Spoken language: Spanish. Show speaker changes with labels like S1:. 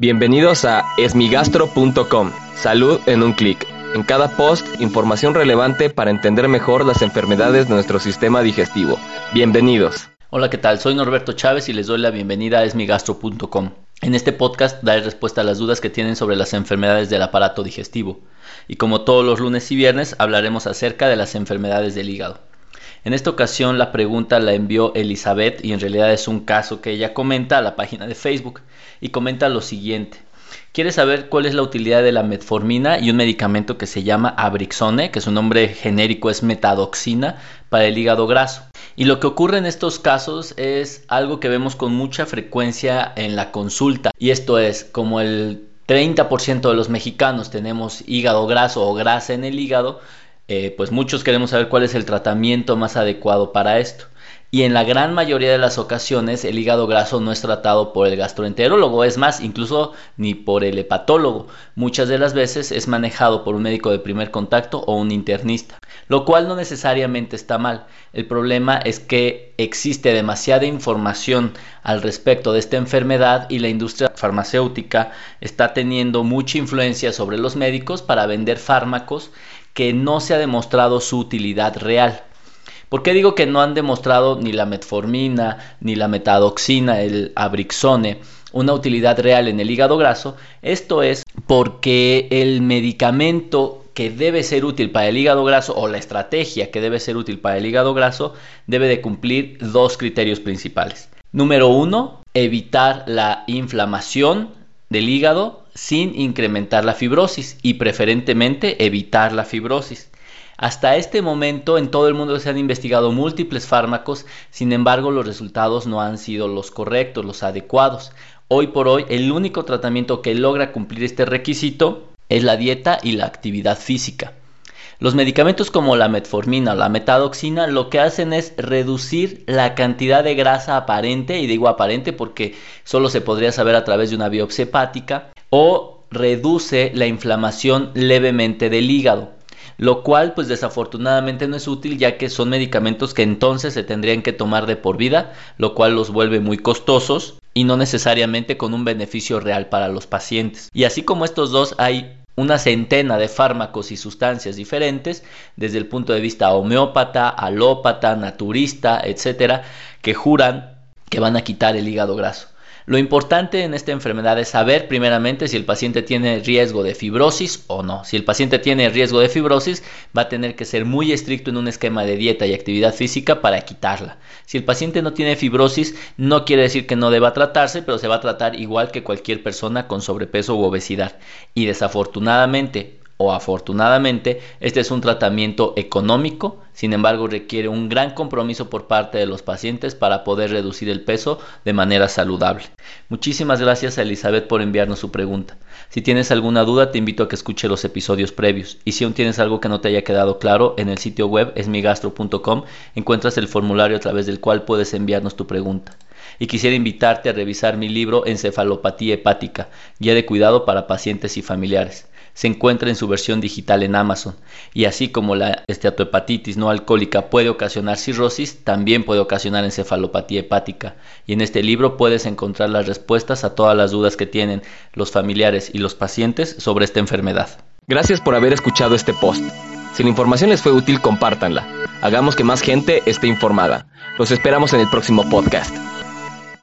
S1: Bienvenidos a esmigastro.com. Salud en un clic. En cada post, información relevante para entender mejor las enfermedades de nuestro sistema digestivo. Bienvenidos.
S2: Hola, ¿qué tal? Soy Norberto Chávez y les doy la bienvenida a esmigastro.com. En este podcast daré respuesta a las dudas que tienen sobre las enfermedades del aparato digestivo. Y como todos los lunes y viernes, hablaremos acerca de las enfermedades del hígado. En esta ocasión la pregunta la envió Elizabeth y en realidad es un caso que ella comenta a la página de Facebook y comenta lo siguiente. Quiere saber cuál es la utilidad de la metformina y un medicamento que se llama Abrixone, que su nombre genérico es metadoxina, para el hígado graso. Y lo que ocurre en estos casos es algo que vemos con mucha frecuencia en la consulta. Y esto es, como el 30% de los mexicanos tenemos hígado graso o grasa en el hígado, eh, pues muchos queremos saber cuál es el tratamiento más adecuado para esto. Y en la gran mayoría de las ocasiones el hígado graso no es tratado por el gastroenterólogo, es más, incluso ni por el hepatólogo. Muchas de las veces es manejado por un médico de primer contacto o un internista, lo cual no necesariamente está mal. El problema es que existe demasiada información al respecto de esta enfermedad y la industria farmacéutica está teniendo mucha influencia sobre los médicos para vender fármacos que no se ha demostrado su utilidad real. ¿Por qué digo que no han demostrado ni la metformina, ni la metadoxina, el abrixone, una utilidad real en el hígado graso? Esto es porque el medicamento que debe ser útil para el hígado graso o la estrategia que debe ser útil para el hígado graso debe de cumplir dos criterios principales. Número uno, evitar la inflamación del hígado sin incrementar la fibrosis y preferentemente evitar la fibrosis. Hasta este momento en todo el mundo se han investigado múltiples fármacos, sin embargo los resultados no han sido los correctos, los adecuados. Hoy por hoy el único tratamiento que logra cumplir este requisito es la dieta y la actividad física. Los medicamentos como la metformina o la metadoxina lo que hacen es reducir la cantidad de grasa aparente, y digo aparente porque solo se podría saber a través de una biopsia hepática, o reduce la inflamación levemente del hígado lo cual pues desafortunadamente no es útil ya que son medicamentos que entonces se tendrían que tomar de por vida, lo cual los vuelve muy costosos y no necesariamente con un beneficio real para los pacientes. Y así como estos dos hay una centena de fármacos y sustancias diferentes desde el punto de vista homeópata, alópata, naturista, etcétera, que juran que van a quitar el hígado graso. Lo importante en esta enfermedad es saber primeramente si el paciente tiene riesgo de fibrosis o no. Si el paciente tiene riesgo de fibrosis, va a tener que ser muy estricto en un esquema de dieta y actividad física para quitarla. Si el paciente no tiene fibrosis, no quiere decir que no deba tratarse, pero se va a tratar igual que cualquier persona con sobrepeso u obesidad. Y desafortunadamente, o afortunadamente, este es un tratamiento económico, sin embargo requiere un gran compromiso por parte de los pacientes para poder reducir el peso de manera saludable. Muchísimas gracias a Elizabeth por enviarnos su pregunta. Si tienes alguna duda te invito a que escuche los episodios previos y si aún tienes algo que no te haya quedado claro, en el sitio web esmigastro.com encuentras el formulario a través del cual puedes enviarnos tu pregunta y quisiera invitarte a revisar mi libro Encefalopatía hepática, guía de cuidado para pacientes y familiares se encuentra en su versión digital en Amazon. Y así como la esteatohepatitis no alcohólica puede ocasionar cirrosis, también puede ocasionar encefalopatía hepática. Y en este libro puedes encontrar las respuestas a todas las dudas que tienen los familiares y los pacientes sobre esta enfermedad.
S1: Gracias por haber escuchado este post. Si la información les fue útil, compártanla. Hagamos que más gente esté informada. Los esperamos en el próximo podcast.